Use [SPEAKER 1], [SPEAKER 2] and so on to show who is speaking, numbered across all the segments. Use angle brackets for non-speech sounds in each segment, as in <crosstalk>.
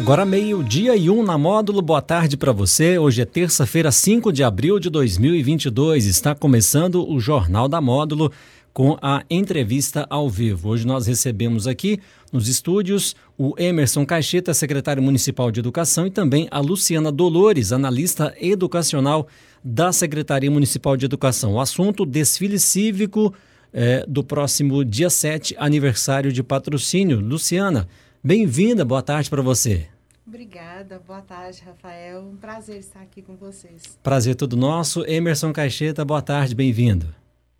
[SPEAKER 1] Agora meio-dia e um na módulo. Boa tarde para você. Hoje é terça-feira, 5 de abril de 2022. Está começando o Jornal da Módulo com a entrevista ao vivo. Hoje nós recebemos aqui nos estúdios o Emerson Caixeta, secretário municipal de Educação, e também a Luciana Dolores, analista educacional da Secretaria Municipal de Educação. O assunto: desfile cívico é, do próximo dia 7, aniversário de patrocínio. Luciana, bem-vinda, boa tarde para você.
[SPEAKER 2] Obrigada, boa tarde, Rafael. Um prazer estar aqui com vocês.
[SPEAKER 1] Prazer todo nosso. Emerson Caixeta, boa tarde, bem-vindo.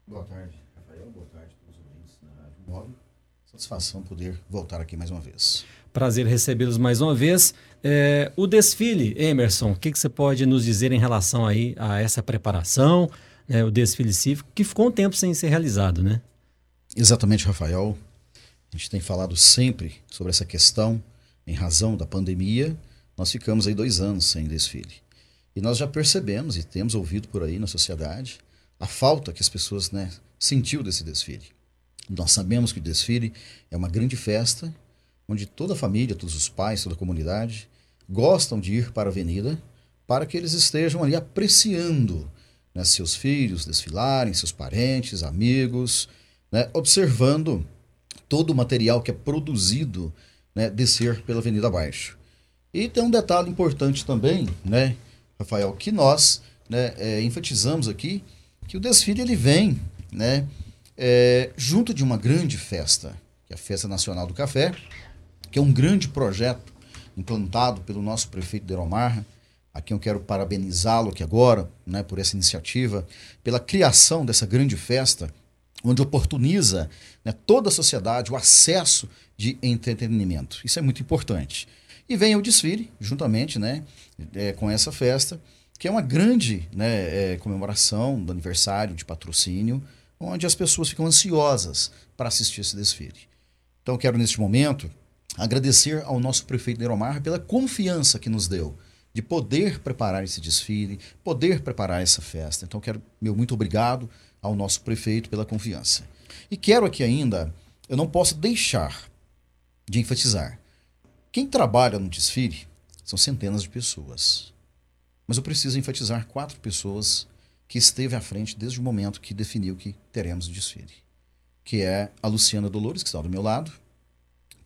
[SPEAKER 3] Boa tarde, Rafael. Boa tarde a todos os ouvintes da Rádio Móvel. Satisfação poder voltar aqui mais uma vez.
[SPEAKER 1] Prazer recebê-los mais uma vez. É, o desfile, Emerson, o que, que, você pode nos dizer em relação aí a essa preparação, né, o desfile cívico, que ficou um tempo sem ser realizado, né?
[SPEAKER 3] Exatamente, Rafael. A gente tem falado sempre sobre essa questão em razão da pandemia, nós ficamos aí dois anos sem desfile. E nós já percebemos e temos ouvido por aí na sociedade a falta que as pessoas né, sentiu desse desfile. Nós sabemos que o desfile é uma grande festa onde toda a família, todos os pais, toda a comunidade gostam de ir para a avenida para que eles estejam ali apreciando né, seus filhos desfilarem, seus parentes, amigos, né, observando todo o material que é produzido né, descer pela Avenida Abaixo. E tem um detalhe importante também, né, Rafael, que nós né, é, enfatizamos aqui que o desfile ele vem né, é, junto de uma grande festa, que é a Festa Nacional do Café, que é um grande projeto implantado pelo nosso prefeito Deromar, a quem eu quero parabenizá-lo aqui agora, né, por essa iniciativa, pela criação dessa grande festa, onde oportuniza né, toda a sociedade o acesso de entretenimento. Isso é muito importante. E vem o desfile, juntamente né, é, com essa festa, que é uma grande né, é, comemoração do aniversário de patrocínio, onde as pessoas ficam ansiosas para assistir esse desfile. Então, quero, neste momento, agradecer ao nosso prefeito Neiromar pela confiança que nos deu de poder preparar esse desfile, poder preparar essa festa. Então, quero meu muito obrigado ao nosso prefeito pela confiança. E quero aqui ainda, eu não posso deixar de enfatizar. Quem trabalha no desfile são centenas de pessoas. Mas eu preciso enfatizar quatro pessoas que esteve à frente desde o momento que definiu que teremos o desfile. Que é a Luciana Dolores, que está do meu lado,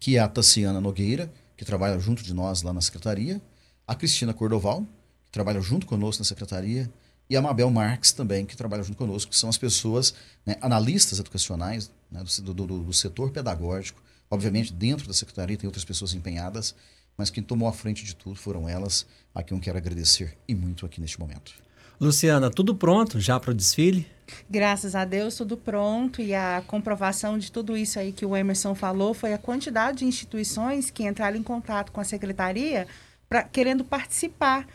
[SPEAKER 3] que é a Tassiana Nogueira, que trabalha junto de nós lá na secretaria, a Cristina Cordoval, que trabalha junto conosco na secretaria, e a Mabel Marques também, que trabalha junto conosco, que são as pessoas, né, analistas educacionais né, do, do, do, setor pedagógico, Obviamente, dentro da secretaria tem outras pessoas empenhadas, mas quem tomou a frente de tudo foram elas, a quem eu quero agradecer e muito aqui neste momento.
[SPEAKER 1] Luciana, tudo pronto já para o desfile?
[SPEAKER 2] Graças a Deus, tudo pronto. E a comprovação de tudo isso aí que o Emerson falou foi a quantidade de instituições que entraram em contato com a secretaria pra, querendo participar.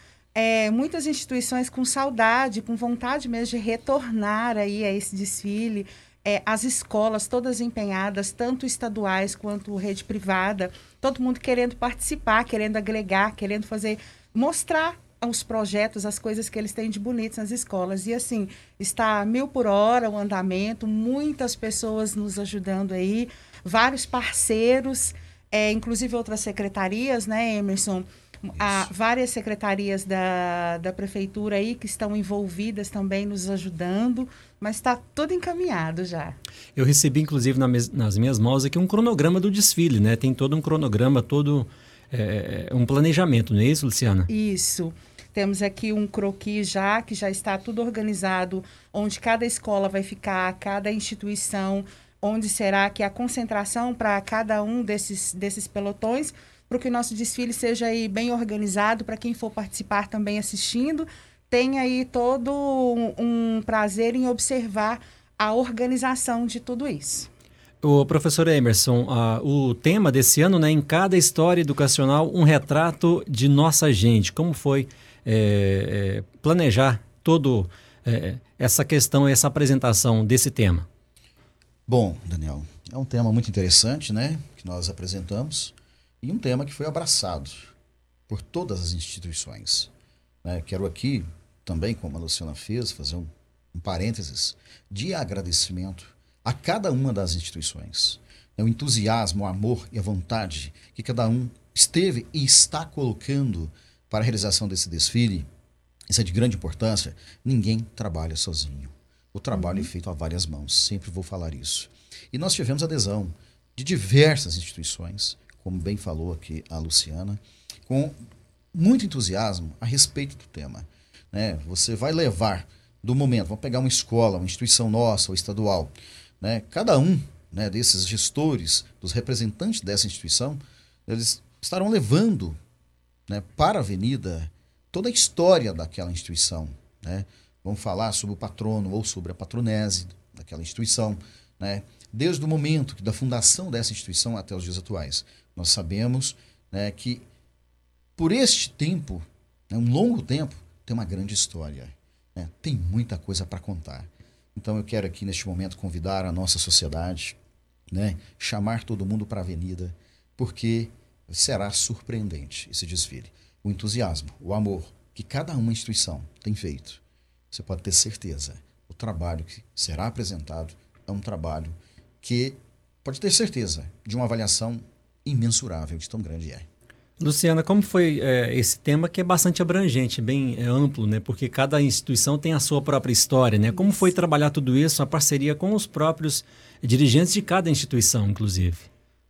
[SPEAKER 2] É, muitas instituições com saudade, com vontade mesmo de retornar aí a esse desfile é, as escolas todas empenhadas, tanto estaduais quanto rede privada, todo mundo querendo participar, querendo agregar, querendo fazer, mostrar os projetos, as coisas que eles têm de bonitos nas escolas. E assim, está mil por hora o andamento, muitas pessoas nos ajudando aí, vários parceiros, é, inclusive outras secretarias, né, Emerson? Há várias secretarias da, da prefeitura aí que estão envolvidas também nos ajudando, mas está tudo encaminhado já.
[SPEAKER 1] Eu recebi, inclusive, na nas minhas mãos aqui um cronograma do desfile, né? Tem todo um cronograma, todo é, um planejamento, não é isso, Luciana?
[SPEAKER 2] Isso. Temos aqui um croquis já, que já está tudo organizado, onde cada escola vai ficar, cada instituição, onde será que a concentração para cada um desses, desses pelotões para que o nosso desfile seja aí bem organizado, para quem for participar também assistindo, tem aí todo um, um prazer em observar a organização de tudo isso.
[SPEAKER 1] O professor Emerson, uh, o tema desse ano, né, em cada história educacional, um retrato de nossa gente. Como foi é, é, planejar todo é, essa questão, essa apresentação desse tema?
[SPEAKER 3] Bom, Daniel, é um tema muito interessante, né, que nós apresentamos e um tema que foi abraçado por todas as instituições. Né? Quero aqui também, como a Luciana fez, fazer um, um parênteses de agradecimento a cada uma das instituições. É o entusiasmo, o amor e a vontade que cada um esteve e está colocando para a realização desse desfile. Isso é de grande importância. Ninguém trabalha sozinho. O trabalho é feito a várias mãos, sempre vou falar isso. E nós tivemos adesão de diversas instituições, como bem falou aqui a Luciana, com muito entusiasmo a respeito do tema. Né? Você vai levar do momento, vamos pegar uma escola, uma instituição nossa ou estadual, né? cada um né, desses gestores, dos representantes dessa instituição, eles estarão levando né, para a avenida toda a história daquela instituição. Né? Vamos falar sobre o patrono ou sobre a patronese daquela instituição, né? Desde o momento da fundação dessa instituição até os dias atuais. Nós sabemos né, que por este tempo, né, um longo tempo, tem uma grande história. Né? Tem muita coisa para contar. Então eu quero aqui neste momento convidar a nossa sociedade, né, chamar todo mundo para a avenida, porque será surpreendente esse desfile. O entusiasmo, o amor que cada uma instituição tem feito. Você pode ter certeza, o trabalho que será apresentado é um trabalho que pode ter certeza de uma avaliação imensurável de tão grande é.
[SPEAKER 1] Luciana, como foi é, esse tema que é bastante abrangente, bem é, amplo, né? Porque cada instituição tem a sua própria história, né? Como foi trabalhar tudo isso, a parceria com os próprios dirigentes de cada instituição, inclusive?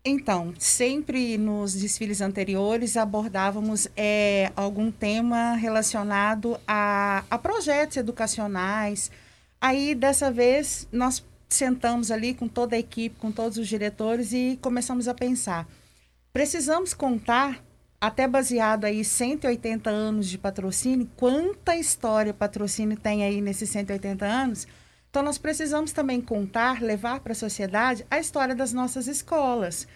[SPEAKER 2] Então, sempre nos desfiles anteriores abordávamos é, algum tema relacionado a, a projetos educacionais. Aí, dessa vez, nós sentamos ali com toda a equipe, com todos os diretores e começamos a pensar. Precisamos contar até baseado aí 180 anos de patrocínio, quanta história patrocínio tem aí nesses 180 anos? Então nós precisamos também contar, levar para a sociedade a história das nossas escolas.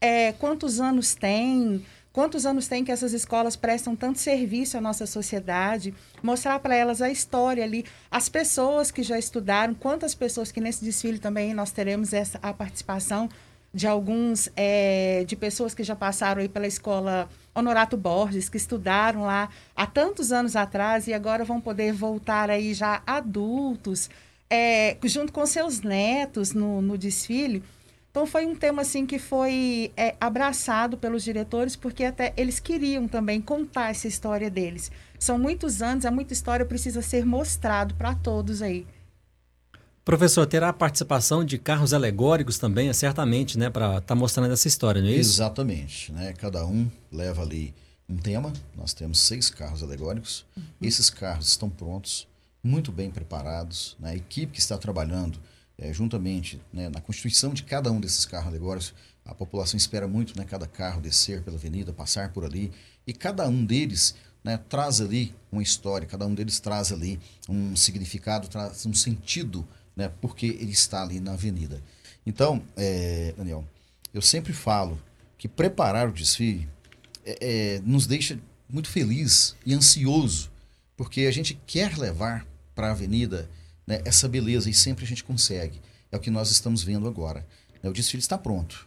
[SPEAKER 2] É, quantos anos tem? Quantos anos tem que essas escolas prestam tanto serviço à nossa sociedade? Mostrar para elas a história ali, as pessoas que já estudaram, quantas pessoas que nesse desfile também nós teremos essa a participação de alguns é, de pessoas que já passaram aí pela escola Honorato Borges, que estudaram lá há tantos anos atrás e agora vão poder voltar aí já adultos, é, junto com seus netos no, no desfile. Então foi um tema assim que foi é, abraçado pelos diretores, porque até eles queriam também contar essa história deles. São muitos anos, é muita história, precisa ser mostrado para todos aí.
[SPEAKER 1] Professor, terá a participação de carros alegóricos também, certamente, né, para estar tá mostrando essa história, não é isso?
[SPEAKER 3] Exatamente, né? Cada um leva ali um tema. Nós temos seis carros alegóricos. Uhum. Esses carros estão prontos, muito bem preparados. Né? A equipe que está trabalhando é, juntamente né, na constituição de cada um desses carros alegóricos, a população espera muito, né, cada carro descer pela avenida, passar por ali, e cada um deles né, traz ali uma história, cada um deles traz ali um significado, traz um sentido né? Porque ele está ali na avenida. Então, é, Daniel, eu sempre falo que preparar o desfile é, é, nos deixa muito feliz e ansioso, porque a gente quer levar para a avenida né, essa beleza e sempre a gente consegue. É o que nós estamos vendo agora. Né? O desfile está pronto.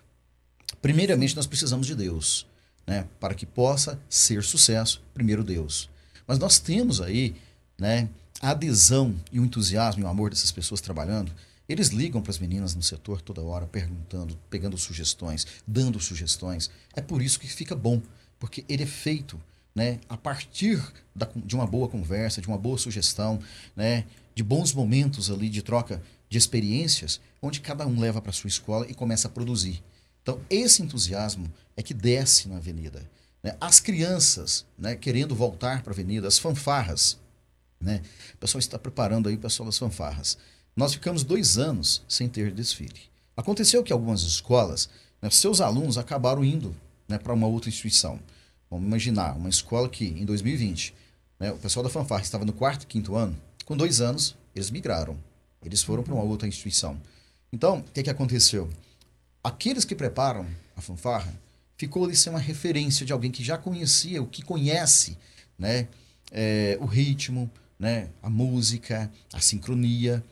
[SPEAKER 3] Primeiramente, nós precisamos de Deus. Né? Para que possa ser sucesso, primeiro Deus. Mas nós temos aí né, a adesão e o entusiasmo e o amor dessas pessoas trabalhando, eles ligam para as meninas no setor toda hora, perguntando, pegando sugestões, dando sugestões. É por isso que fica bom, porque ele é feito né, a partir da, de uma boa conversa, de uma boa sugestão, né, de bons momentos ali de troca de experiências, onde cada um leva para sua escola e começa a produzir. Então, esse entusiasmo é que desce na avenida. Né? As crianças né, querendo voltar para a avenida, as fanfarras, né? O pessoal está preparando aí o pessoal das fanfarras. Nós ficamos dois anos sem ter desfile. Aconteceu que algumas escolas, né, seus alunos acabaram indo né, para uma outra instituição. Vamos imaginar, uma escola que em 2020 né, o pessoal da fanfarra estava no quarto, quinto ano, com dois anos, eles migraram. Eles foram para uma outra instituição. Então, o que, que aconteceu? Aqueles que preparam a fanfarra ficou ali ser uma referência de alguém que já conhecia, o que conhece, né? É, o ritmo, né? A música, a sincronia.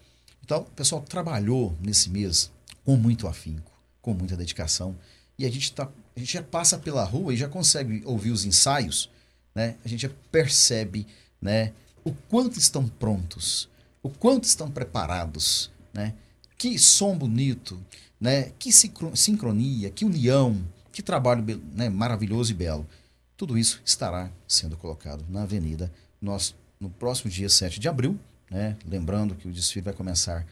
[SPEAKER 3] Então, o pessoal trabalhou nesse mês com muito afinco, com muita dedicação. E a gente, tá, a gente já passa pela rua e já consegue ouvir os ensaios, né? A gente já percebe, né? O quanto estão prontos, o quanto estão preparados, né? Que som bonito, né? Que sincronia, que união, que trabalho né, maravilhoso e belo. Tudo isso estará sendo colocado na avenida nós, no próximo dia 7 de abril, né? lembrando que o desfile vai começar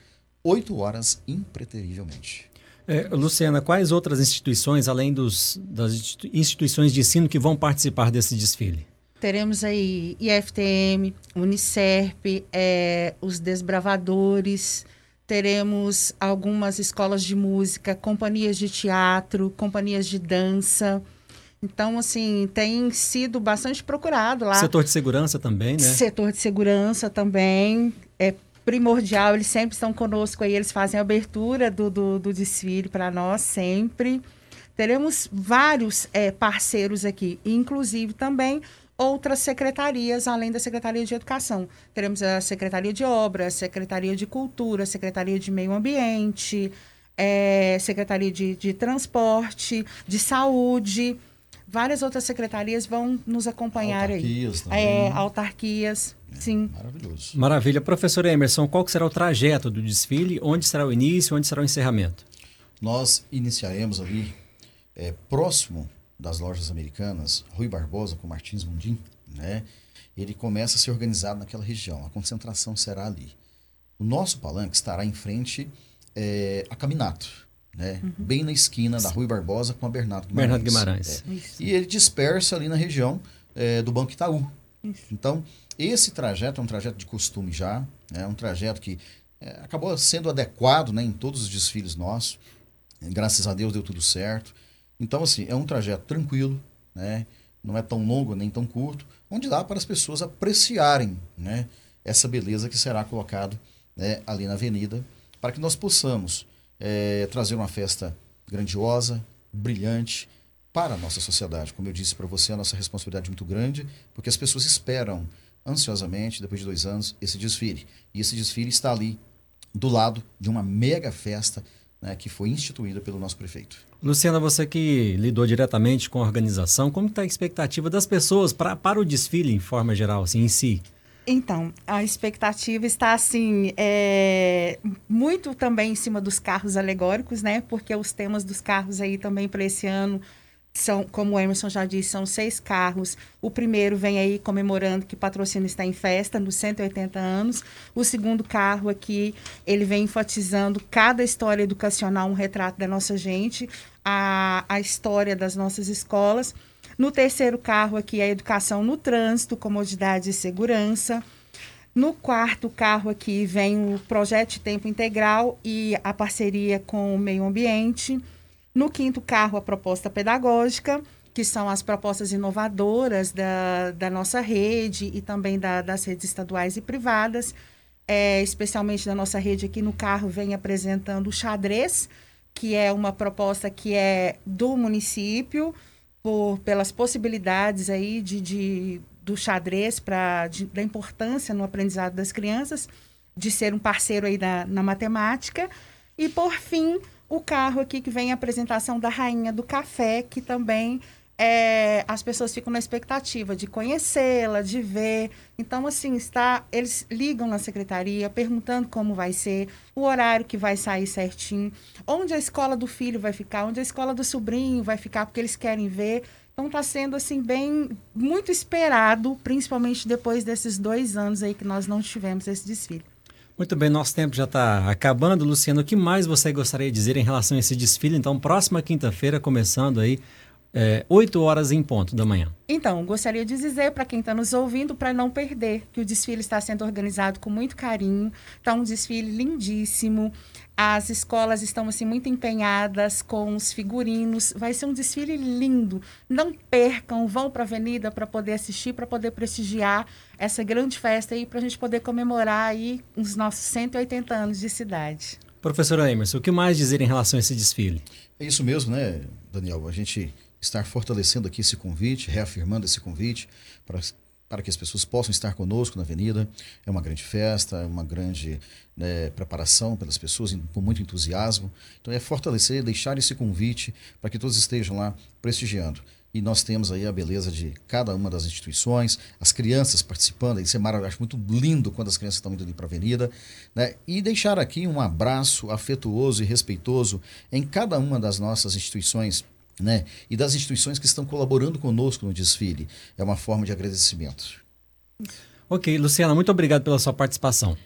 [SPEAKER 3] 8 horas impreterivelmente.
[SPEAKER 1] É, Luciana, quais outras instituições, além dos, das instituições de ensino, que vão participar desse desfile?
[SPEAKER 2] Teremos aí IFTM, Unicerp, é, os Desbravadores, teremos algumas escolas de música, companhias de teatro, companhias de dança. Então, assim, tem sido bastante procurado lá.
[SPEAKER 1] Setor de segurança também, né?
[SPEAKER 2] Setor de segurança também. É primordial, eles sempre estão conosco aí, eles fazem a abertura do, do, do desfile para nós, sempre. Teremos vários é, parceiros aqui, inclusive também outras secretarias, além da Secretaria de Educação. Teremos a Secretaria de Obras, Secretaria de Cultura, Secretaria de Meio Ambiente, é, Secretaria de, de Transporte, de Saúde. Várias outras secretarias vão nos acompanhar
[SPEAKER 3] autarquias
[SPEAKER 2] aí.
[SPEAKER 3] Também.
[SPEAKER 2] É, autarquias, é, sim.
[SPEAKER 3] Maravilhoso.
[SPEAKER 1] Maravilha. Professor Emerson, qual será o trajeto do desfile? Onde será o início? Onde será o encerramento?
[SPEAKER 3] Nós iniciaremos ali é, próximo das lojas americanas, Rui Barbosa com Martins Mundim, né? Ele começa a ser organizado naquela região. A concentração será ali. O nosso palanque estará em frente é, a Caminato, né? Uhum. Bem na esquina da Rui Barbosa com a Bernardo Guimarães.
[SPEAKER 1] Bernardo Guimarães.
[SPEAKER 3] É. E ele dispersa ali na região é, do Banco Itaú. Isso. Então, esse trajeto é um trajeto de costume já, é né? um trajeto que é, acabou sendo adequado né, em todos os desfiles nossos. Graças a Deus deu tudo certo. Então, assim, é um trajeto tranquilo, né? não é tão longo nem tão curto, onde dá para as pessoas apreciarem né? essa beleza que será colocado né? ali na avenida, para que nós possamos é, trazer uma festa grandiosa, brilhante para a nossa sociedade. Como eu disse para você, a nossa responsabilidade é muito grande, porque as pessoas esperam ansiosamente, depois de dois anos, esse desfile. E esse desfile está ali do lado de uma mega festa né, que foi instituída pelo nosso prefeito.
[SPEAKER 1] Luciana, você que lidou diretamente com a organização, como está a expectativa das pessoas pra, para o desfile em forma geral, assim, em si?
[SPEAKER 2] Então, a expectativa está assim, é, muito também em cima dos carros alegóricos, né? Porque os temas dos carros aí também para esse ano são, como o Emerson já disse, são seis carros. O primeiro vem aí comemorando que patrocínio está em festa, nos 180 anos. O segundo carro aqui, ele vem enfatizando cada história educacional, um retrato da nossa gente, a, a história das nossas escolas. No terceiro carro aqui, a educação no trânsito, comodidade e segurança. No quarto carro aqui vem o projeto tempo integral e a parceria com o meio ambiente. No quinto carro, a proposta pedagógica, que são as propostas inovadoras da, da nossa rede e também da, das redes estaduais e privadas, é, especialmente da nossa rede aqui no carro, vem apresentando o xadrez, que é uma proposta que é do município, por, pelas possibilidades aí de, de do xadrez, pra, de, da importância no aprendizado das crianças, de ser um parceiro aí na, na matemática. E, por fim, o carro aqui que vem a apresentação da Rainha do Café, que também é, as pessoas ficam na expectativa de conhecê-la, de ver. Então, assim, está, eles ligam na secretaria perguntando como vai ser, o horário que vai sair certinho, onde a escola do filho vai ficar, onde a escola do sobrinho vai ficar, porque eles querem ver. Então está sendo assim bem muito esperado, principalmente depois desses dois anos aí que nós não tivemos esse desfile.
[SPEAKER 1] Muito bem, nosso tempo já está acabando. Luciano, o que mais você gostaria de dizer em relação a esse desfile? Então, próxima quinta-feira, começando aí é, 8 horas em ponto da manhã.
[SPEAKER 2] Então, gostaria de dizer para quem está nos ouvindo para não perder que o desfile está sendo organizado com muito carinho. Está um desfile lindíssimo. As escolas estão assim muito empenhadas com os figurinos. Vai ser um desfile lindo. Não percam, vão para a avenida para poder assistir, para poder prestigiar essa grande festa aí, para a gente poder comemorar aí os nossos 180 anos de cidade.
[SPEAKER 1] Professor Emerson, o que mais dizer em relação a esse desfile?
[SPEAKER 3] É isso mesmo, né, Daniel? A gente estar fortalecendo aqui esse convite, reafirmando esse convite para, para que as pessoas possam estar conosco na avenida. É uma grande festa, é uma grande né, preparação pelas pessoas, com muito entusiasmo. Então é fortalecer, deixar esse convite para que todos estejam lá prestigiando. E nós temos aí a beleza de cada uma das instituições, as crianças participando, isso é maravilhoso, acho muito lindo quando as crianças estão indo ali para a avenida. Né? E deixar aqui um abraço afetuoso e respeitoso em cada uma das nossas instituições né? e das instituições que estão colaborando conosco no desfile. É uma forma de agradecimento.
[SPEAKER 1] Ok, Luciana, muito obrigado pela sua participação.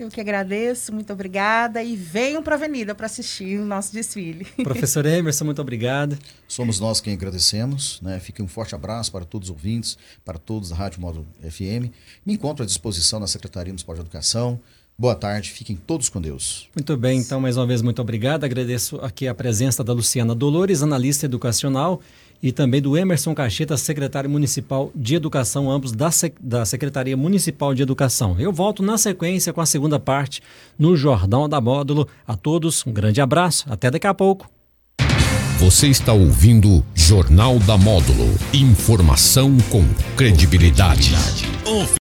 [SPEAKER 2] Eu que agradeço, muito obrigada e venham para a Avenida para assistir o nosso desfile. <laughs>
[SPEAKER 1] Professor Emerson, muito obrigado.
[SPEAKER 3] Somos nós quem agradecemos, né? Fique um forte abraço para todos os ouvintes, para todos da Rádio Módulo FM. Me encontro à disposição na Secretaria Municipal de Educação. Boa tarde, fiquem todos com Deus.
[SPEAKER 1] Muito bem, então, mais uma vez, muito obrigado. Agradeço aqui a presença da Luciana Dolores, analista educacional, e também do Emerson Cacheta, secretário municipal de educação, ambos da, da Secretaria Municipal de Educação. Eu volto na sequência com a segunda parte no Jordão da Módulo. A todos, um grande abraço, até daqui a pouco.
[SPEAKER 4] Você está ouvindo Jornal da Módulo. Informação com credibilidade.